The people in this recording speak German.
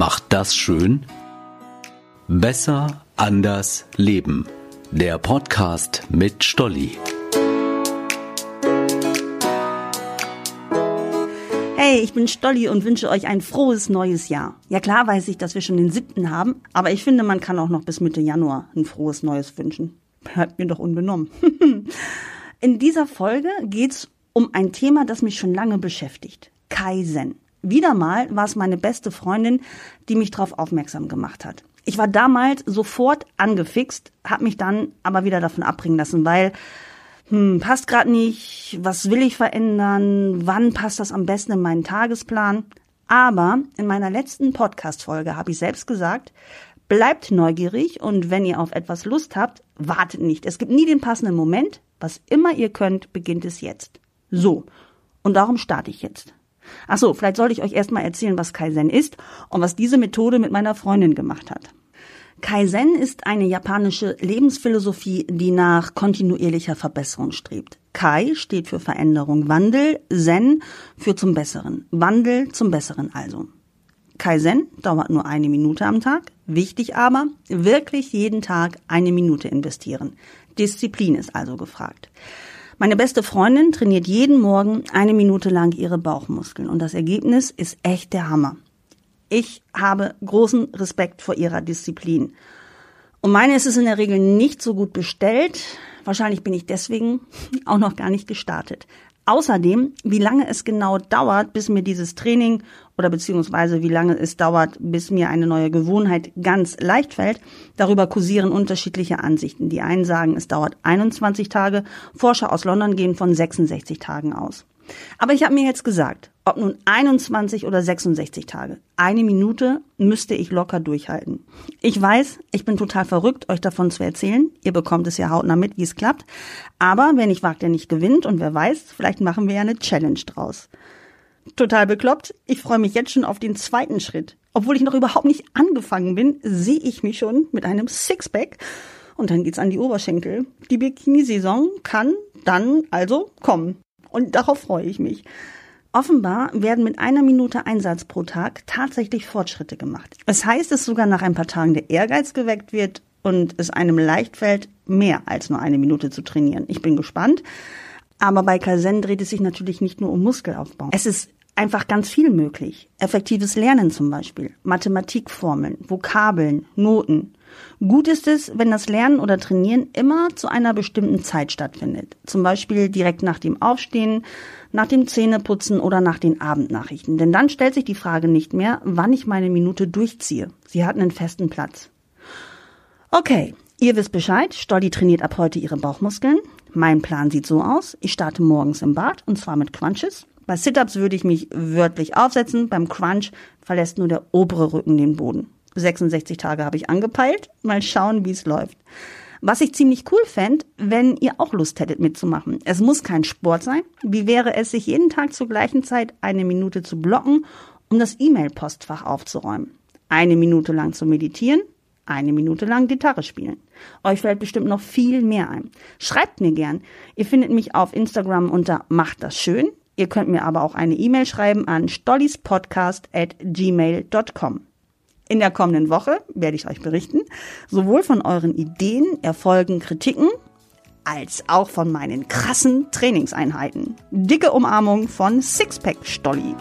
macht das schön? Besser, anders, leben. Der Podcast mit Stolli. Hey, ich bin Stolli und wünsche euch ein frohes neues Jahr. Ja klar weiß ich, dass wir schon den siebten haben, aber ich finde, man kann auch noch bis Mitte Januar ein frohes neues wünschen. Bleibt mir doch unbenommen. In dieser Folge geht's um ein Thema, das mich schon lange beschäftigt. Kaizen. Wieder mal war es meine beste Freundin, die mich darauf aufmerksam gemacht hat. Ich war damals sofort angefixt, habe mich dann aber wieder davon abbringen lassen, weil hm, passt gerade nicht, was will ich verändern, wann passt das am besten in meinen Tagesplan? Aber in meiner letzten Podcast-Folge habe ich selbst gesagt, bleibt neugierig und wenn ihr auf etwas Lust habt, wartet nicht. Es gibt nie den passenden Moment. Was immer ihr könnt, beginnt es jetzt. So. Und darum starte ich jetzt. Ach so, vielleicht sollte ich euch erstmal erzählen, was Kaizen ist und was diese Methode mit meiner Freundin gemacht hat. Kaizen ist eine japanische Lebensphilosophie, die nach kontinuierlicher Verbesserung strebt. Kai steht für Veränderung, Wandel, Zen für zum Besseren. Wandel zum Besseren also. Kaizen dauert nur eine Minute am Tag. Wichtig aber, wirklich jeden Tag eine Minute investieren. Disziplin ist also gefragt. Meine beste Freundin trainiert jeden Morgen eine Minute lang ihre Bauchmuskeln und das Ergebnis ist echt der Hammer. Ich habe großen Respekt vor ihrer Disziplin. Und meine ist es in der Regel nicht so gut bestellt. Wahrscheinlich bin ich deswegen auch noch gar nicht gestartet. Außerdem, wie lange es genau dauert, bis mir dieses Training oder beziehungsweise wie lange es dauert, bis mir eine neue Gewohnheit ganz leicht fällt, darüber kursieren unterschiedliche Ansichten. Die einen sagen, es dauert 21 Tage, Forscher aus London gehen von 66 Tagen aus. Aber ich habe mir jetzt gesagt, ob nun 21 oder 66 Tage, eine Minute müsste ich locker durchhalten. Ich weiß, ich bin total verrückt, euch davon zu erzählen. Ihr bekommt es ja hautnah mit, wie es klappt. Aber wer nicht wagt, der nicht gewinnt. Und wer weiß, vielleicht machen wir ja eine Challenge draus. Total bekloppt. Ich freue mich jetzt schon auf den zweiten Schritt. Obwohl ich noch überhaupt nicht angefangen bin, sehe ich mich schon mit einem Sixpack. Und dann geht's an die Oberschenkel. Die Bikini-Saison kann dann also kommen. Und darauf freue ich mich. Offenbar werden mit einer Minute Einsatz pro Tag tatsächlich Fortschritte gemacht. Es heißt, dass sogar nach ein paar Tagen der Ehrgeiz geweckt wird und es einem leicht fällt, mehr als nur eine Minute zu trainieren. Ich bin gespannt. Aber bei Kaizen dreht es sich natürlich nicht nur um Muskelaufbau. Es ist einfach ganz viel möglich. Effektives Lernen zum Beispiel, Mathematikformeln, Vokabeln, Noten. Gut ist es, wenn das Lernen oder Trainieren immer zu einer bestimmten Zeit stattfindet. Zum Beispiel direkt nach dem Aufstehen, nach dem Zähneputzen oder nach den Abendnachrichten. Denn dann stellt sich die Frage nicht mehr, wann ich meine Minute durchziehe. Sie hat einen festen Platz. Okay, ihr wisst Bescheid. Stolli trainiert ab heute ihre Bauchmuskeln. Mein Plan sieht so aus. Ich starte morgens im Bad und zwar mit Crunches. Bei Sit-Ups würde ich mich wörtlich aufsetzen. Beim Crunch verlässt nur der obere Rücken den Boden. 66 Tage habe ich angepeilt. Mal schauen, wie es läuft. Was ich ziemlich cool fände, wenn ihr auch Lust hättet mitzumachen. Es muss kein Sport sein. Wie wäre es, sich jeden Tag zur gleichen Zeit eine Minute zu blocken, um das E-Mail-Postfach aufzuräumen? Eine Minute lang zu meditieren, eine Minute lang Gitarre spielen. Euch fällt bestimmt noch viel mehr ein. Schreibt mir gern. Ihr findet mich auf Instagram unter macht das schön. Ihr könnt mir aber auch eine E-Mail schreiben an stollispodcast at gmail.com. In der kommenden Woche werde ich euch berichten, sowohl von euren Ideen, Erfolgen, Kritiken, als auch von meinen krassen Trainingseinheiten. Dicke Umarmung von Sixpack Stolli.